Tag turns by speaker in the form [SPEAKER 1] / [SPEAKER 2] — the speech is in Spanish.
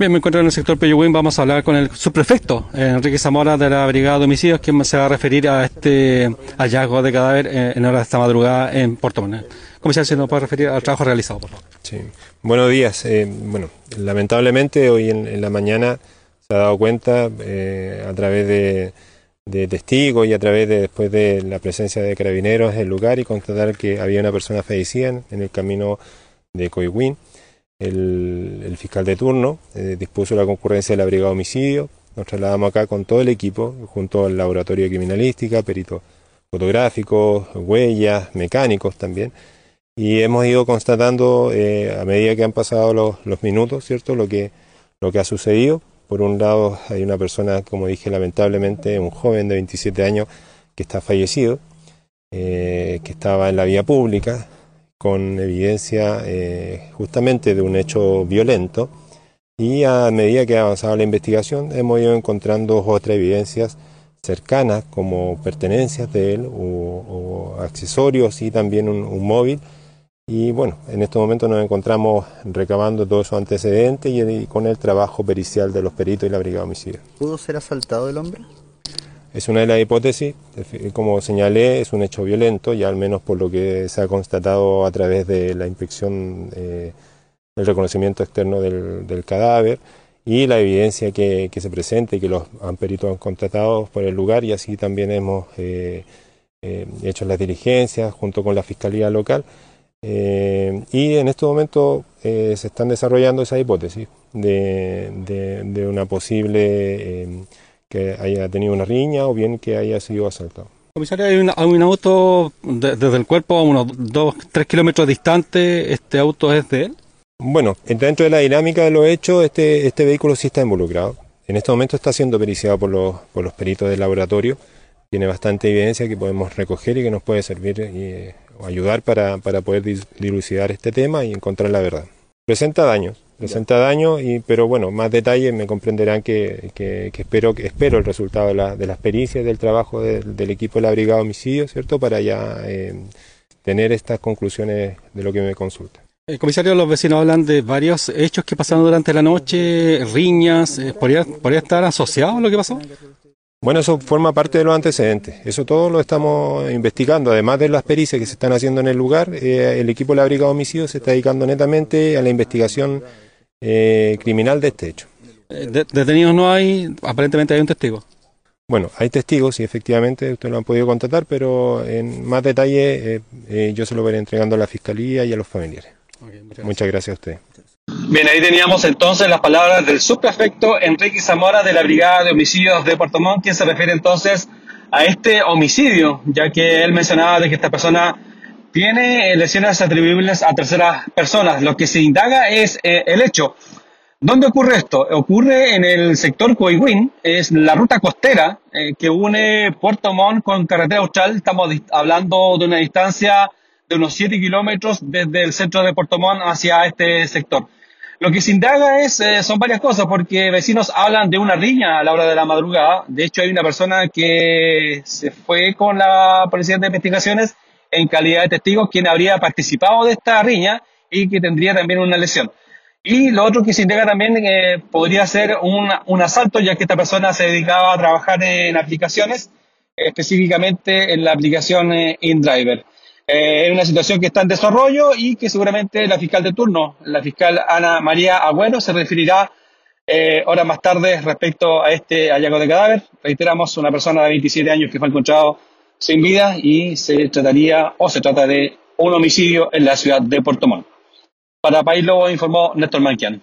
[SPEAKER 1] Bien, me encuentro en el sector Peyuguín. Vamos a hablar con el subprefecto, Enrique Zamora, de la Brigada de Homicidios, quien se va a referir a este hallazgo de cadáver en horas de esta madrugada en Puerto Montt. Si nos puede referir al trabajo realizado, por favor.
[SPEAKER 2] Sí. Buenos días. Eh, bueno, lamentablemente hoy en, la mañana se ha dado cuenta eh, a través de, testigos y a través de después de la presencia de carabineros en el lugar y constatar que había una persona fallecida en, el camino de Coihuín el, fiscal de turno eh, dispuso la concurrencia de la brigada de homicidio. Nos trasladamos acá con todo el equipo, junto al laboratorio de criminalística, peritos fotográficos, huellas, mecánicos también. Y hemos ido constatando eh, a medida que han pasado los, minutos, ¿cierto? Lo que, lo que ha sucedido. Por un lado, hay una persona, como dije, lamentablemente, un joven de 27 años que está fallecido, eh, que estaba en la vía pública, con evidencia eh, justamente de un hecho violento y a medida que ha avanzado la investigación hemos ido encontrando otras evidencias cercanas como pertenencias de él o, accesorios y también un, móvil y bueno, en este momento nos encontramos recabando todos esos antecedentes y, con el trabajo pericial de los peritos y la brigada de homicidio.
[SPEAKER 3] ¿Pudo ser asaltado el hombre?
[SPEAKER 2] Es una de las hipótesis, como señalé, es un hecho violento, ya al menos por lo que se ha constatado a través de la inspección, eh, del reconocimiento externo del, cadáver y la evidencia que, se presenta y que los peritos han contratado por el lugar y así también hemos eh, eh, hecho las diligencias junto con la Fiscalía Local. y en este momento se están desarrollando esa hipótesis de una posible que haya tenido una riña o bien que haya sido asaltado.
[SPEAKER 1] Comisario, hay, un auto desde el cuerpo a unos 2, 3 kilómetros distante, ¿este auto es de él?
[SPEAKER 2] Bueno, dentro de la dinámica de los hechos, este, este vehículo sí está involucrado. En este momento está siendo periciado por los, por los peritos del laboratorio. Tiene bastante evidencia que podemos recoger y que nos puede servir y o ayudar para, para poder dilucidar este tema y encontrar la verdad. Presenta daños, presenta daño, y, pero bueno, más detalles me comprenderán que, que, espero, que espero el resultado de, la, de las pericias del trabajo del equipo de la Brigada de Homicidio, ¿cierto? Para ya eh, tener estas conclusiones de lo que me consulta.
[SPEAKER 1] El comisario, los vecinos hablan de varios hechos que pasaron durante la noche, riñas, eh, ¿podría, ¿podría estar asociado a lo que pasó?
[SPEAKER 2] Bueno, eso forma parte de los antecedentes. Eso todo lo estamos investigando. Además de las pericias que se están haciendo en el lugar, eh, el equipo de la Brigada de Homicidios se está dedicando netamente a la investigación eh, criminal de este hecho.
[SPEAKER 1] Eh, detenidos no hay, aparentemente hay un testigo.
[SPEAKER 2] Bueno, hay testigos y efectivamente ustedes lo han podido contratar, pero en más detalle eh, yo se lo veré entregando a la Fiscalía y a los familiares. muchas, gracias. a usted.
[SPEAKER 1] Bien, ahí teníamos entonces las palabras del subprefecto Enrique Zamora de la Brigada de Homicidios de Puerto Montt, quien se refiere entonces a este homicidio, ya que él mencionaba de que esta persona tiene lesiones atribuibles a terceras personas. Lo que se indaga es eh, el hecho. ¿Dónde ocurre esto? Ocurre en el sector Coihuín, es la ruta costera eh, que une Puerto Montt con Carretera Austral. Estamos hablando de una distancia de unos 7 kilómetros desde el centro de Puerto Montt hacia este sector. Lo que se indaga es, eh, son varias cosas, porque vecinos hablan de una riña a la hora de la madrugada. De hecho, hay una persona que se fue con la Policía de Investigaciones en calidad de testigo quien habría participado de esta riña y que tendría también una lesión. Y lo otro que se indica también eh, podría ser un, asalto, ya que esta persona se dedicaba a trabajar en aplicaciones, específicamente en la aplicación eh, InDriver. Eh, es una situación que está en desarrollo y que seguramente la fiscal de turno, la fiscal Ana María Agüero, se referirá horas más tarde respecto a este hallazgo de cadáver. Reiteramos, una persona de 27 años que fue encontrado sin vida y se trataría o se trata de un homicidio en la ciudad de Puerto Montt. Para País Lobo informó Néstor Manquian.